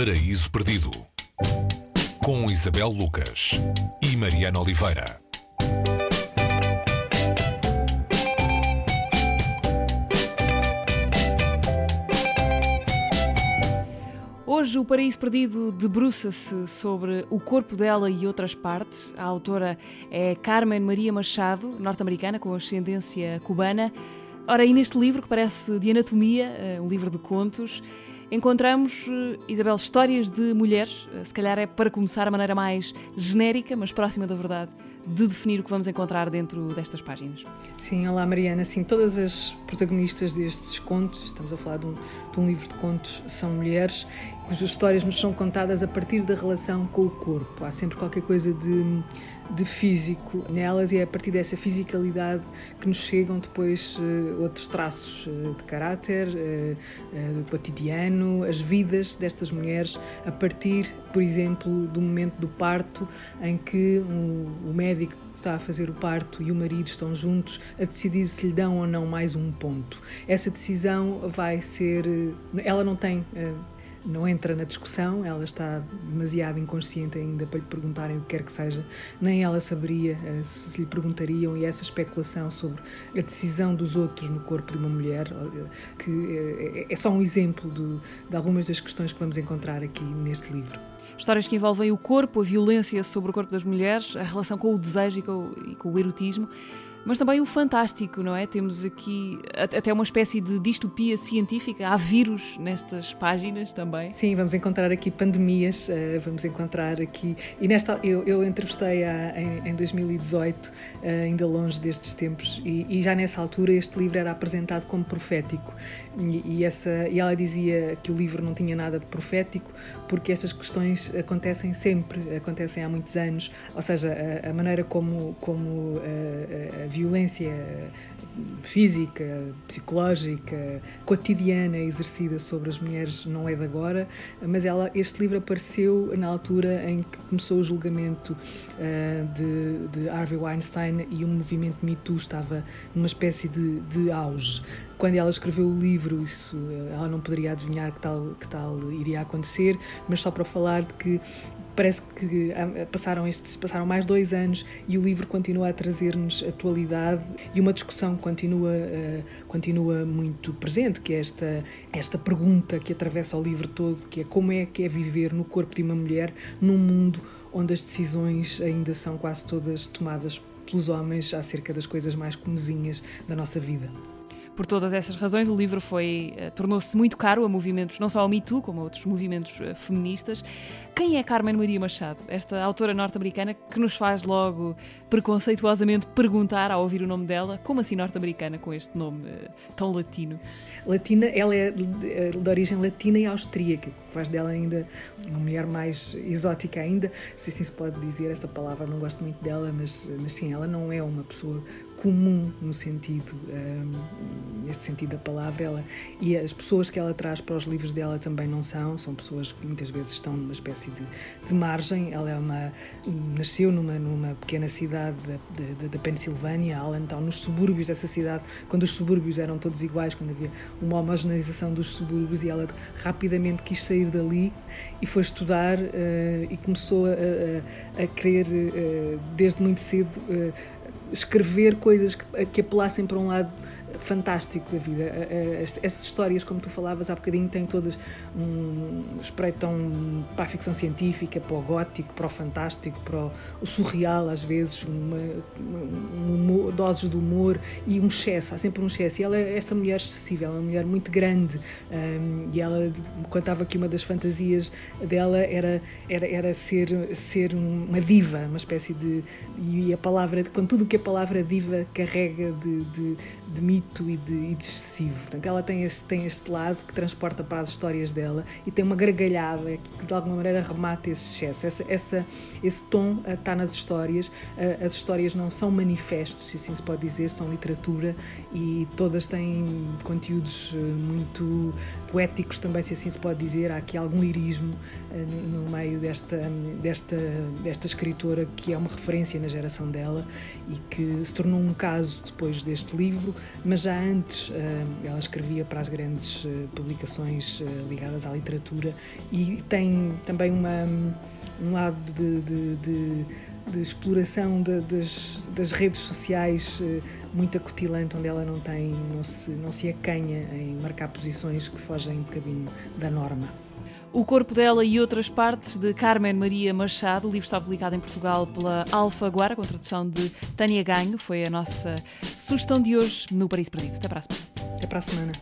Paraíso Perdido com Isabel Lucas e Mariana Oliveira. Hoje o Paraíso Perdido debruça-se sobre o corpo dela e outras partes. A autora é Carmen Maria Machado, norte-americana com ascendência cubana. Ora, e neste livro, que parece de anatomia, eh, um livro de contos, encontramos, eh, Isabel, histórias de mulheres. Eh, se calhar é para começar a maneira mais genérica, mas próxima da verdade, de definir o que vamos encontrar dentro destas páginas. Sim, olá Mariana. Sim, todas as protagonistas destes contos, estamos a falar de um, de um livro de contos, são mulheres cujas histórias nos são contadas a partir da relação com o corpo. Há sempre qualquer coisa de, de físico nelas e é a partir dessa fisicalidade que nos chegam depois uh, outros traços uh, de caráter, uh, do cotidiano, as vidas destas mulheres a partir, por exemplo, do momento do parto em que o médico está a fazer o parto e o marido estão juntos a decidir se lhe dão ou não mais um ponto. Essa decisão vai ser. Ela não tem não entra na discussão, ela está demasiado inconsciente ainda para lhe perguntarem o que quer que seja, nem ela saberia uh, se lhe perguntariam, e essa especulação sobre a decisão dos outros no corpo de uma mulher, uh, que uh, é só um exemplo de, de algumas das questões que vamos encontrar aqui neste livro. Histórias que envolvem o corpo, a violência sobre o corpo das mulheres, a relação com o desejo e com, e com o erotismo mas também o fantástico, não é? Temos aqui até uma espécie de distopia científica. Há vírus nestas páginas também. Sim, vamos encontrar aqui pandemias, eh, vamos encontrar aqui. E nesta, eu, eu entrevistei a, em, em 2018, eh, ainda longe destes tempos, e, e, já nessa altura este livro era apresentado como profético. E, e, essa, e ela dizia que o livro não tinha nada de profético, porque estas questões acontecem sempre, acontecem há muitos anos. Ou seja, a, a maneira como, como a, a violência física, psicológica, cotidiana exercida sobre as mulheres não é de agora, mas ela, este livro apareceu na altura em que começou o julgamento uh, de, de, Harvey Weinstein e o movimento Me Too estava numa espécie de, de auge. Quando ela escreveu o livro, isso, eh, ela não poderia adivinhar que tal, que tal iria acontecer, mas só para falar de que parece que ah, passaram estes passaram mais dois anos e o livro continua a trazer-nos e uma discussão continua uh, continua muito presente que é esta esta pergunta que atravessa o livro todo que é como é que é viver no corpo de uma mulher num mundo onde as decisões ainda são quase todas tomadas pelos homens acerca das coisas mais comezinhas da nossa vida. Por todas essas razões, o livro foi uh, tornou-se muito caro a movimentos, não só ao Me Too, como a outros movimentos uh, feministas. Quem é Carmen Maria Machado, esta autora norte-americana que nos faz logo preconceituosamente perguntar ao ouvir o nome dela, como assim norte-americana com este nome uh, tão latino? Latina, ela é de, de origem latina e austríaca, que faz dela ainda uma mulher mais exótica ainda, se assim se pode dizer esta palavra, não gosto muito dela, mas, mas sim, ela não é uma pessoa comum no sentido, um, neste sentido da palavra, ela, e as pessoas que ela traz para os livros dela também não são, são pessoas que muitas vezes estão numa espécie de, de margem. Ela é uma, nasceu numa, numa pequena cidade da, da, Pensilvânia, Allentown, nos subúrbios dessa cidade, quando os subúrbios eram todos iguais, quando havia uma homogeneização dos subúrbios, e ela rapidamente quis sair dali e foi estudar uh, e começou a, a, a querer, uh, desde muito cedo, uh, escrever coisas que, que apelassem para um lado fantástico da vida. Essas histórias, como tu falavas há bocadinho, têm todas um, espreitam para a ficção científica, para o gótico, para o fantástico, para o, surreal, às vezes, uma, uma, doses de humor e um excesso. Há sempre um excesso. E ela é esta mulher excessiva, ela é uma mulher muito grande. Um, e ela contava que uma das fantasias dela era, era, era ser, ser uma diva, uma espécie de. E a palavra, com tudo o que a palavra diva carrega de, de, de mito e de, e de excessivo. Ela tem este, tem este lado que transporta para as histórias dela e tem uma gargalhada que de alguma maneira remata esse excesso. Essa, essa, esse tom está nas histórias. as histórias não são manifestos, se assim se pode dizer, são literatura e todas têm conteúdos eh, muito poéticos também, se assim se pode dizer. Há aqui algum lirismo eh, no meio desta, desta, desta escritora que é uma referência na geração dela e que se tornou um caso depois deste livro mas já antes ela escrevia para as grandes publicações ligadas à literatura e tem também uma, um lado de, de, de, de exploração das, das redes sociais muito acutilante, onde ela não tem, não se, não se acanha em marcar posições que fogem um bocadinho da norma. O Corpo dela e outras partes de Carmen Maria Machado. O livro está publicado em Portugal pela Alfaguara, com tradução de Tânia Ganho. Foi a nossa sugestão de hoje no Paraíso Perdido. Até para a semana. Até para a semana.